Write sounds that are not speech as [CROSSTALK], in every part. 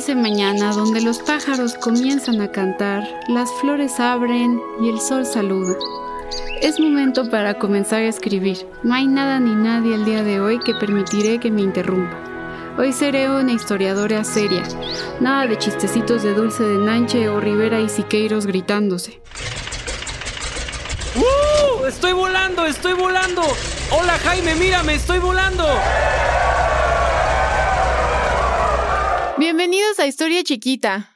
dulce mañana donde los pájaros comienzan a cantar, las flores abren y el sol saluda. Es momento para comenzar a escribir. No hay nada ni nadie el día de hoy que permitiré que me interrumpa. Hoy seré una historiadora seria. Nada de chistecitos de Dulce de Nanche o Rivera y Siqueiros gritándose. ¡Uh! ¡Estoy volando! ¡Estoy volando! ¡Hola Jaime! ¡Mírame! ¡Estoy volando! Bienvenidos a Historia Chiquita.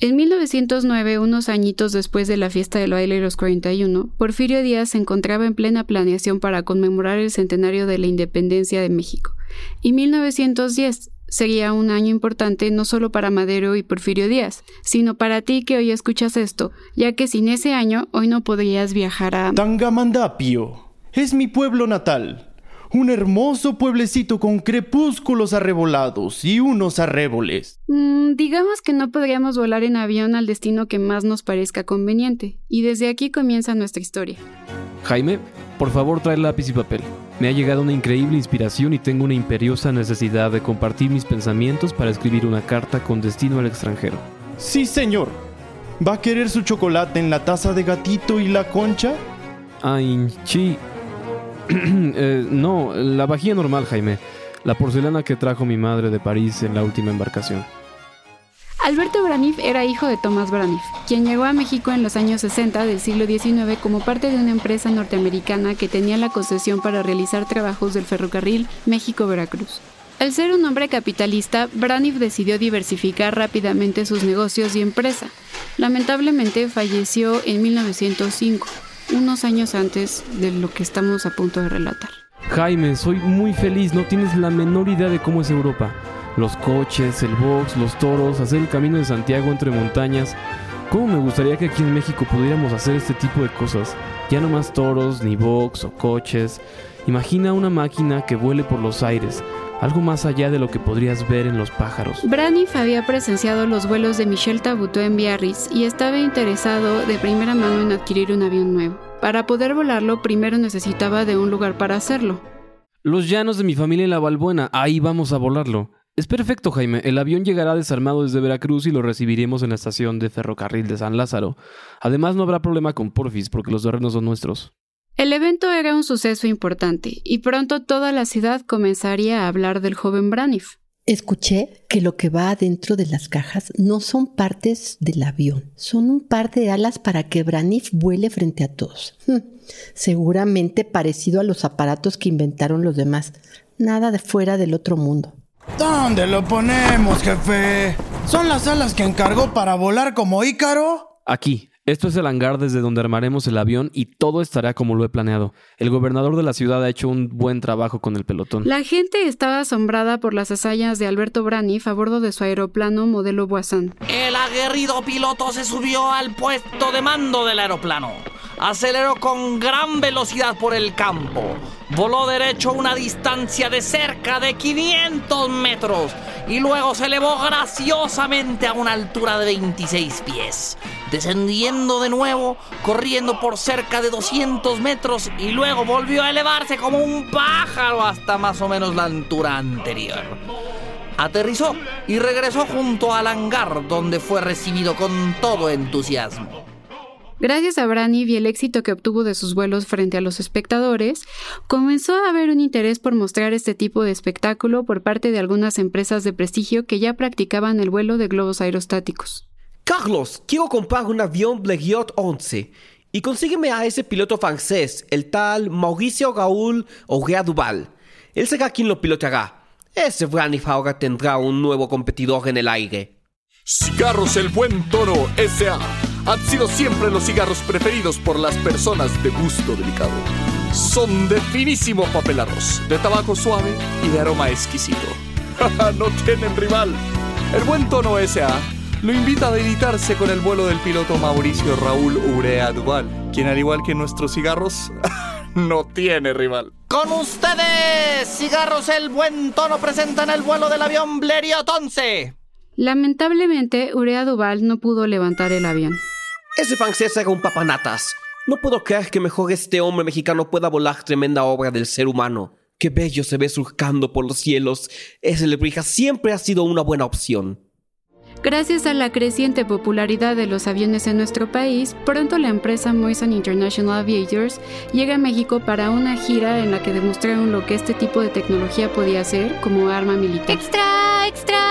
En 1909, unos añitos después de la fiesta del baile de los 41, Porfirio Díaz se encontraba en plena planeación para conmemorar el centenario de la independencia de México. Y 1910 sería un año importante no solo para Madero y Porfirio Díaz, sino para ti que hoy escuchas esto, ya que sin ese año hoy no podrías viajar a Tangamandapio. Es mi pueblo natal. Un hermoso pueblecito con crepúsculos arrebolados y unos arréboles. Mm, digamos que no podríamos volar en avión al destino que más nos parezca conveniente, y desde aquí comienza nuestra historia. Jaime, por favor trae lápiz y papel. Me ha llegado una increíble inspiración y tengo una imperiosa necesidad de compartir mis pensamientos para escribir una carta con destino al extranjero. Sí, señor. ¿Va a querer su chocolate en la taza de gatito y la concha? Ay, chi. [CLEARS THROAT] Eh, no, la vajilla normal, Jaime. La porcelana que trajo mi madre de París en la última embarcación. Alberto Braniff era hijo de Tomás Braniff, quien llegó a México en los años 60 del siglo XIX como parte de una empresa norteamericana que tenía la concesión para realizar trabajos del ferrocarril México-Veracruz. Al ser un hombre capitalista, Braniff decidió diversificar rápidamente sus negocios y empresa. Lamentablemente falleció en 1905, unos años antes de lo que estamos a punto de relatar. Jaime, soy muy feliz, no tienes la menor idea de cómo es Europa. Los coches, el box, los toros, hacer el camino de Santiago entre montañas. ¿Cómo me gustaría que aquí en México pudiéramos hacer este tipo de cosas? Ya no más toros, ni box o coches. Imagina una máquina que vuele por los aires, algo más allá de lo que podrías ver en los pájaros. Braniff había presenciado los vuelos de Michel Tabutó en Biarritz y estaba interesado de primera mano en adquirir un avión nuevo. Para poder volarlo, primero necesitaba de un lugar para hacerlo. Los llanos de mi familia en la Balbuena, ahí vamos a volarlo. Es perfecto, Jaime. El avión llegará desarmado desde Veracruz y lo recibiremos en la estación de ferrocarril de San Lázaro. Además, no habrá problema con Porfis porque los terrenos son nuestros. El evento era un suceso importante y pronto toda la ciudad comenzaría a hablar del joven Braniff. Escuché que lo que va adentro de las cajas no son partes del avión, son un par de alas para que Braniff vuele frente a todos. Hm, seguramente parecido a los aparatos que inventaron los demás. Nada de fuera del otro mundo. ¿Dónde lo ponemos, jefe? ¿Son las alas que encargó para volar como Ícaro? Aquí. Esto es el hangar desde donde armaremos el avión y todo estará como lo he planeado. El gobernador de la ciudad ha hecho un buen trabajo con el pelotón. La gente estaba asombrada por las hazañas de Alberto Braniff a bordo de su aeroplano modelo Boisson. El aguerrido piloto se subió al puesto de mando del aeroplano. Aceleró con gran velocidad por el campo. Voló derecho a una distancia de cerca de 500 metros y luego se elevó graciosamente a una altura de 26 pies, descendiendo de nuevo, corriendo por cerca de 200 metros y luego volvió a elevarse como un pájaro hasta más o menos la altura anterior. Aterrizó y regresó junto al hangar donde fue recibido con todo entusiasmo. Gracias a Braniff y el éxito que obtuvo de sus vuelos frente a los espectadores, comenzó a haber un interés por mostrar este tipo de espectáculo por parte de algunas empresas de prestigio que ya practicaban el vuelo de globos aerostáticos. Carlos, quiero comprar un avión Blériot 11 y consígueme a ese piloto francés, el tal Mauricio Raúl Aurea Duval. Él será quien lo piloteará. Ese Braniff ahora tendrá un nuevo competidor en el aire. Cigarros El Buen Toro S.A. han sido siempre los cigarros preferidos por las personas de gusto delicado. Son de finísimo papel arroz, de tabaco suave y de aroma exquisito. [LAUGHS] no tienen rival. El Buen Tono S.A. lo invita a deleitarse con el vuelo del piloto Mauricio Raúl Urea Duval, quien al igual que nuestros cigarros, [LAUGHS] no tiene rival. Con ustedes, Cigarros El Buen Tono presentan el vuelo del avión Blériot 11. Lamentablemente, Urea Duval no pudo levantar el avión. Ese francés era un papanatas. No puedo creer que mejor este hombre mexicano pueda volar tremenda obra del ser humano. Qué bello se ve surcando por los cielos. Ese lebrija siempre ha sido una buena opción. Gracias a la creciente popularidad de los aviones en nuestro país, pronto la empresa Moisan International Aviators llega a México para una gira en la que demostraron lo que este tipo de tecnología podía hacer como arma militar. ¡Extra! ¡Extra!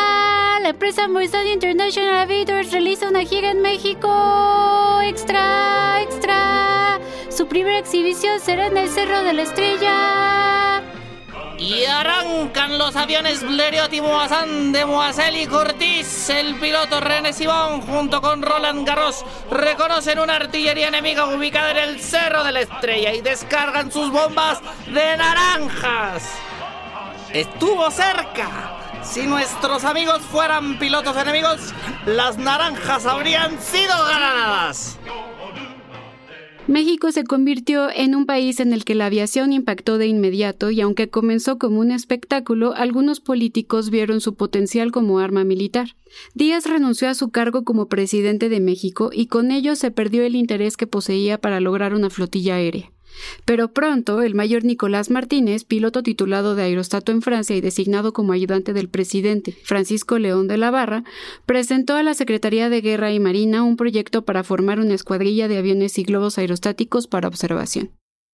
La empresa Moisan International Aviators realiza una gira en México. ¡Extra! ¡Extra! Su primera exhibición será en el Cerro de la Estrella. Y arrancan los aviones Blériot y Moissan de Moisel y. El piloto René Simón junto con Roland Garros reconocen una artillería enemiga ubicada en el Cerro de la Estrella y descargan sus bombas de naranjas. Estuvo cerca. Si nuestros amigos fueran pilotos enemigos, las naranjas habrían sido ganadas. México se convirtió en un país en el que la aviación impactó de inmediato y aunque comenzó como un espectáculo, algunos políticos vieron su potencial como arma militar. Díaz renunció a su cargo como presidente de México y con ello se perdió el interés que poseía para lograr una flotilla aérea. Pero pronto, el mayor Nicolás Martínez, piloto titulado de aerostato en Francia y designado como ayudante del presidente Francisco León de la Barra, presentó a la Secretaría de Guerra y Marina un proyecto para formar una escuadrilla de aviones y globos aerostáticos para observación.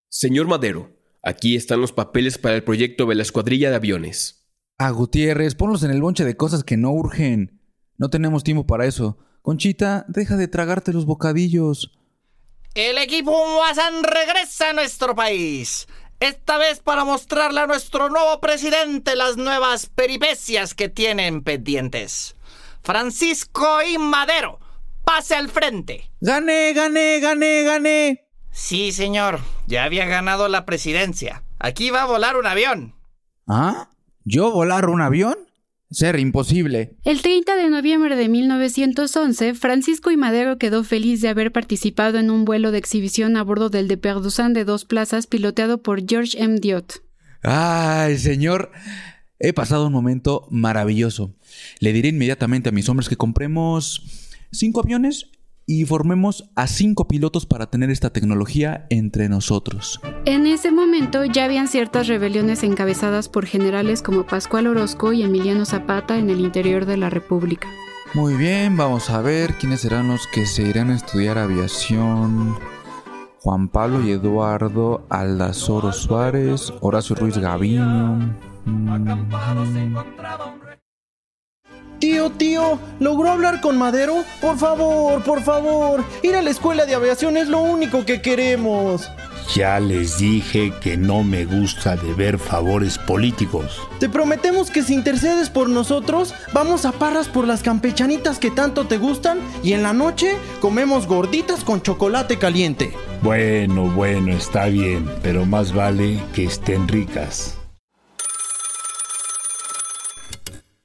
Señor Madero, aquí están los papeles para el proyecto de la escuadrilla de aviones. Ah, Gutiérrez, ponlos en el bonche de cosas que no urgen. No tenemos tiempo para eso. Conchita, deja de tragarte los bocadillos. El equipo Moazán regresa a nuestro país. Esta vez para mostrarle a nuestro nuevo presidente las nuevas peripecias que tienen pendientes. Francisco y Madero, pase al frente. Gané, gané, gané, gané. Sí, señor, ya había ganado la presidencia. Aquí va a volar un avión. ¿Ah? ¿Yo volar un avión? Ser imposible. El 30 de noviembre de 1911, Francisco y Madero quedó feliz de haber participado en un vuelo de exhibición a bordo del de Perduzán de dos plazas piloteado por George M. Diot. Ay, señor, he pasado un momento maravilloso. Le diré inmediatamente a mis hombres que compremos cinco aviones y formemos a cinco pilotos para tener esta tecnología entre nosotros. En ese momento ya habían ciertas rebeliones encabezadas por generales como Pascual Orozco y Emiliano Zapata en el interior de la República. Muy bien, vamos a ver quiénes serán los que se irán a estudiar aviación. Juan Pablo y Eduardo Aldazoro Suárez, Horacio Ruiz Gaviño. Mm. Tío, tío, ¿logró hablar con Madero? Por favor, por favor. Ir a la escuela de aviación es lo único que queremos. Ya les dije que no me gusta deber favores políticos. Te prometemos que si intercedes por nosotros, vamos a Parras por las campechanitas que tanto te gustan y en la noche comemos gorditas con chocolate caliente. Bueno, bueno, está bien, pero más vale que estén ricas.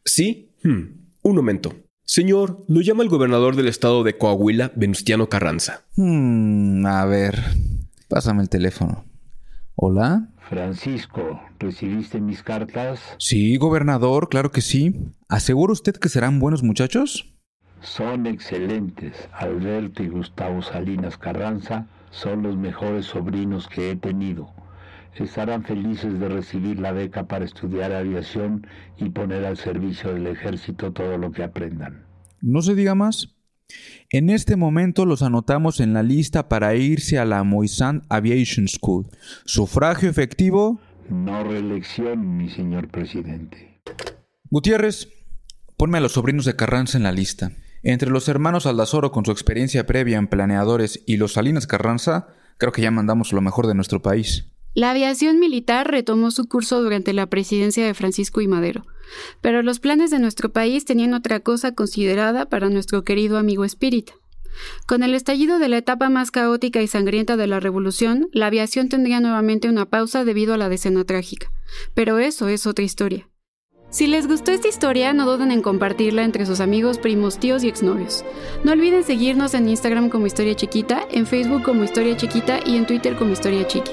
¿Sí? Hmm. Un momento. Señor, lo llama el gobernador del estado de Coahuila, Venustiano Carranza. Hmm, a ver, pásame el teléfono. ¿Hola? Francisco, ¿recibiste mis cartas? Sí, gobernador, claro que sí. ¿Asegura usted que serán buenos muchachos? Son excelentes. Alberto y Gustavo Salinas Carranza son los mejores sobrinos que he tenido estarán felices de recibir la beca para estudiar aviación y poner al servicio del ejército todo lo que aprendan. No se diga más. En este momento los anotamos en la lista para irse a la Moisant Aviation School. Sufragio efectivo. No reelección, mi señor presidente. Gutiérrez, ponme a los sobrinos de Carranza en la lista. Entre los hermanos Aldazoro con su experiencia previa en planeadores y los Salinas Carranza, creo que ya mandamos lo mejor de nuestro país. La aviación militar retomó su curso durante la presidencia de Francisco y Madero, pero los planes de nuestro país tenían otra cosa considerada para nuestro querido amigo Espírita. Con el estallido de la etapa más caótica y sangrienta de la revolución, la aviación tendría nuevamente una pausa debido a la decena trágica. Pero eso es otra historia. Si les gustó esta historia, no duden en compartirla entre sus amigos, primos, tíos y exnovios. No olviden seguirnos en Instagram como Historia Chiquita, en Facebook como Historia Chiquita y en Twitter como Historia Chiqui.